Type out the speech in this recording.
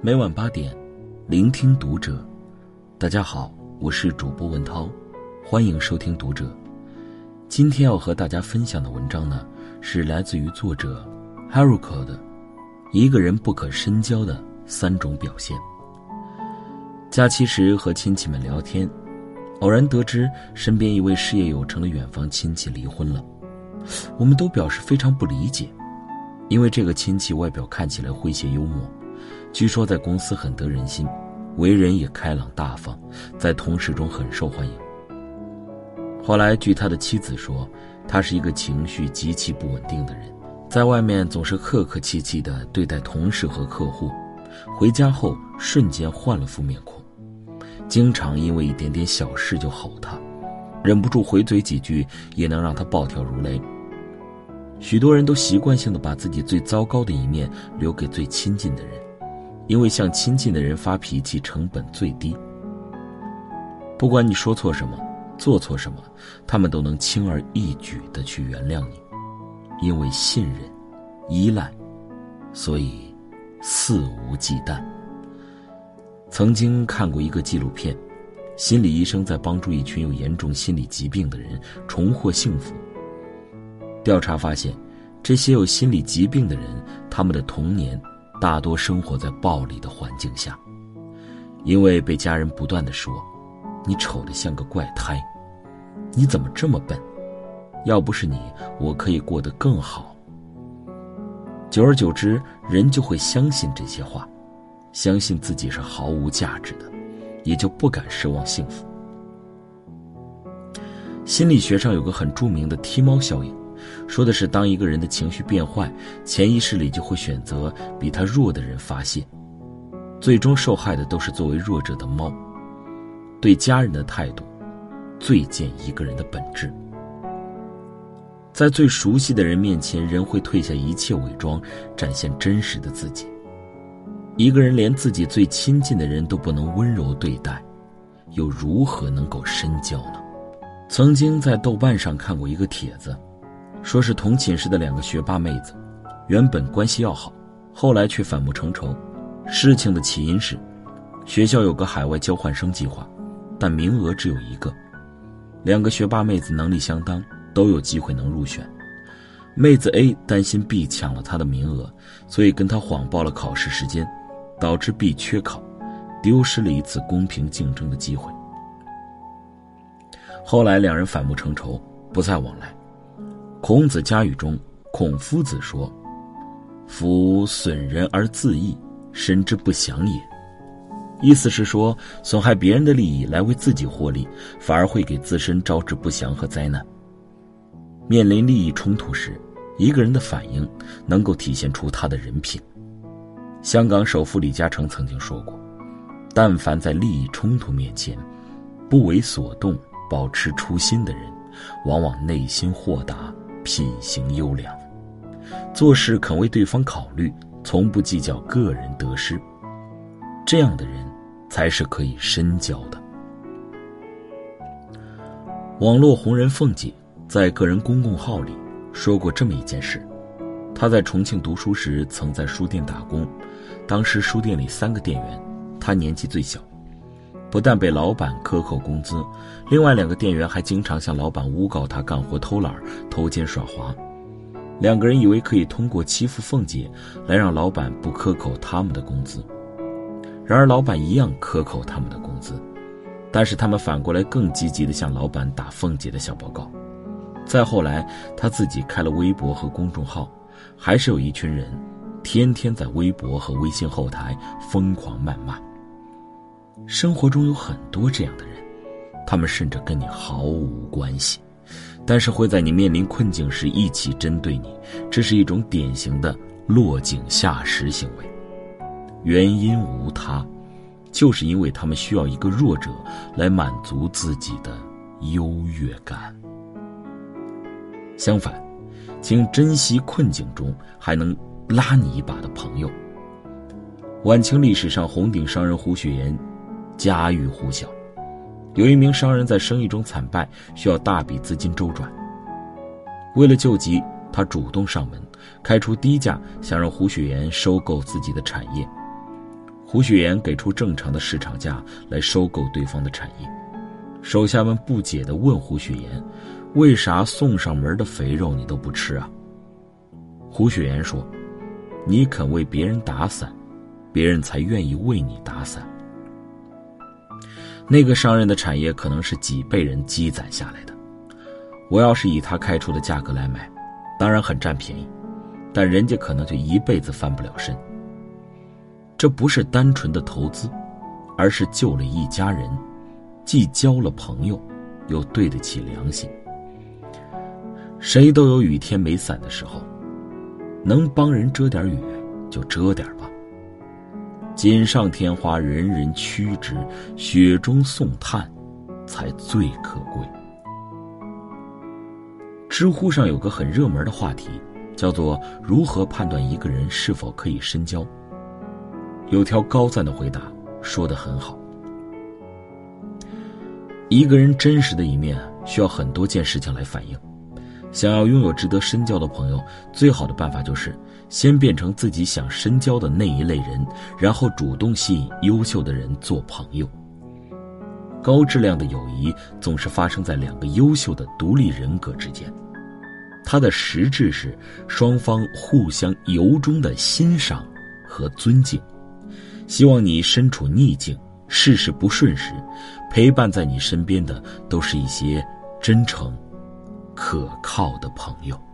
每晚八点，聆听读者。大家好，我是主播文涛，欢迎收听读者。今天要和大家分享的文章呢，是来自于作者 Haruko 的《一个人不可深交的三种表现》。假期时和亲戚们聊天，偶然得知身边一位事业有成的远房亲戚离婚了，我们都表示非常不理解，因为这个亲戚外表看起来诙谐幽默。据说在公司很得人心，为人也开朗大方，在同事中很受欢迎。后来据他的妻子说，他是一个情绪极其不稳定的人，在外面总是客客气气的对待同事和客户，回家后瞬间换了副面孔，经常因为一点点小事就吼他，忍不住回嘴几句也能让他暴跳如雷。许多人都习惯性的把自己最糟糕的一面留给最亲近的人。因为向亲近的人发脾气成本最低，不管你说错什么，做错什么，他们都能轻而易举的去原谅你。因为信任、依赖，所以肆无忌惮。曾经看过一个纪录片，心理医生在帮助一群有严重心理疾病的人重获幸福。调查发现，这些有心理疾病的人，他们的童年。大多生活在暴力的环境下，因为被家人不断的说：“你丑得像个怪胎，你怎么这么笨？要不是你，我可以过得更好。”久而久之，人就会相信这些话，相信自己是毫无价值的，也就不敢奢望幸福。心理学上有个很著名的踢猫效应。说的是，当一个人的情绪变坏，潜意识里就会选择比他弱的人发泄，最终受害的都是作为弱者的猫。对家人的态度，最见一个人的本质。在最熟悉的人面前，人会褪下一切伪装，展现真实的自己。一个人连自己最亲近的人都不能温柔对待，又如何能够深交呢？曾经在豆瓣上看过一个帖子。说是同寝室的两个学霸妹子，原本关系要好，后来却反目成仇。事情的起因是，学校有个海外交换生计划，但名额只有一个。两个学霸妹子能力相当，都有机会能入选。妹子 A 担心 B 抢了她的名额，所以跟她谎报了考试时间，导致 B 缺考，丢失了一次公平竞争的机会。后来两人反目成仇，不再往来。孔子家语中，孔夫子说：“夫损人而自益，身之不祥也。”意思是说，损害别人的利益来为自己获利，反而会给自身招致不祥和灾难。面临利益冲突时，一个人的反应能够体现出他的人品。香港首富李嘉诚曾经说过：“但凡在利益冲突面前不为所动、保持初心的人，往往内心豁达。”品行优良，做事肯为对方考虑，从不计较个人得失，这样的人才是可以深交的。网络红人凤姐在个人公共号里说过这么一件事：他在重庆读书时，曾在书店打工，当时书店里三个店员，他年纪最小。不但被老板克扣工资，另外两个店员还经常向老板诬告他干活偷懒、偷奸耍滑。两个人以为可以通过欺负凤姐来让老板不克扣他们的工资，然而老板一样克扣他们的工资，但是他们反过来更积极地向老板打凤姐的小报告。再后来，他自己开了微博和公众号，还是有一群人天天在微博和微信后台疯狂谩骂。生活中有很多这样的人，他们甚至跟你毫无关系，但是会在你面临困境时一起针对你，这是一种典型的落井下石行为。原因无他，就是因为他们需要一个弱者来满足自己的优越感。相反，请珍惜困境中还能拉你一把的朋友。晚清历史上红顶商人胡雪岩。家喻户晓，有一名商人在生意中惨败，需要大笔资金周转。为了救急，他主动上门，开出低价，想让胡雪岩收购自己的产业。胡雪岩给出正常的市场价来收购对方的产业。手下们不解地问胡雪岩：“为啥送上门的肥肉你都不吃啊？”胡雪岩说：“你肯为别人打伞，别人才愿意为你打伞。”那个商人的产业可能是几辈人积攒下来的，我要是以他开出的价格来买，当然很占便宜，但人家可能就一辈子翻不了身。这不是单纯的投资，而是救了一家人，既交了朋友，又对得起良心。谁都有雨天没伞的时候，能帮人遮点雨就遮点吧。锦上添花，人人趋之；雪中送炭，才最可贵。知乎上有个很热门的话题，叫做“如何判断一个人是否可以深交”。有条高赞的回答说的很好：一个人真实的一面需要很多件事情来反映。想要拥有值得深交的朋友，最好的办法就是先变成自己想深交的那一类人，然后主动吸引优秀的人做朋友。高质量的友谊总是发生在两个优秀的独立人格之间，它的实质是双方互相由衷的欣赏和尊敬。希望你身处逆境、事事不顺时，陪伴在你身边的都是一些真诚。可靠的朋友。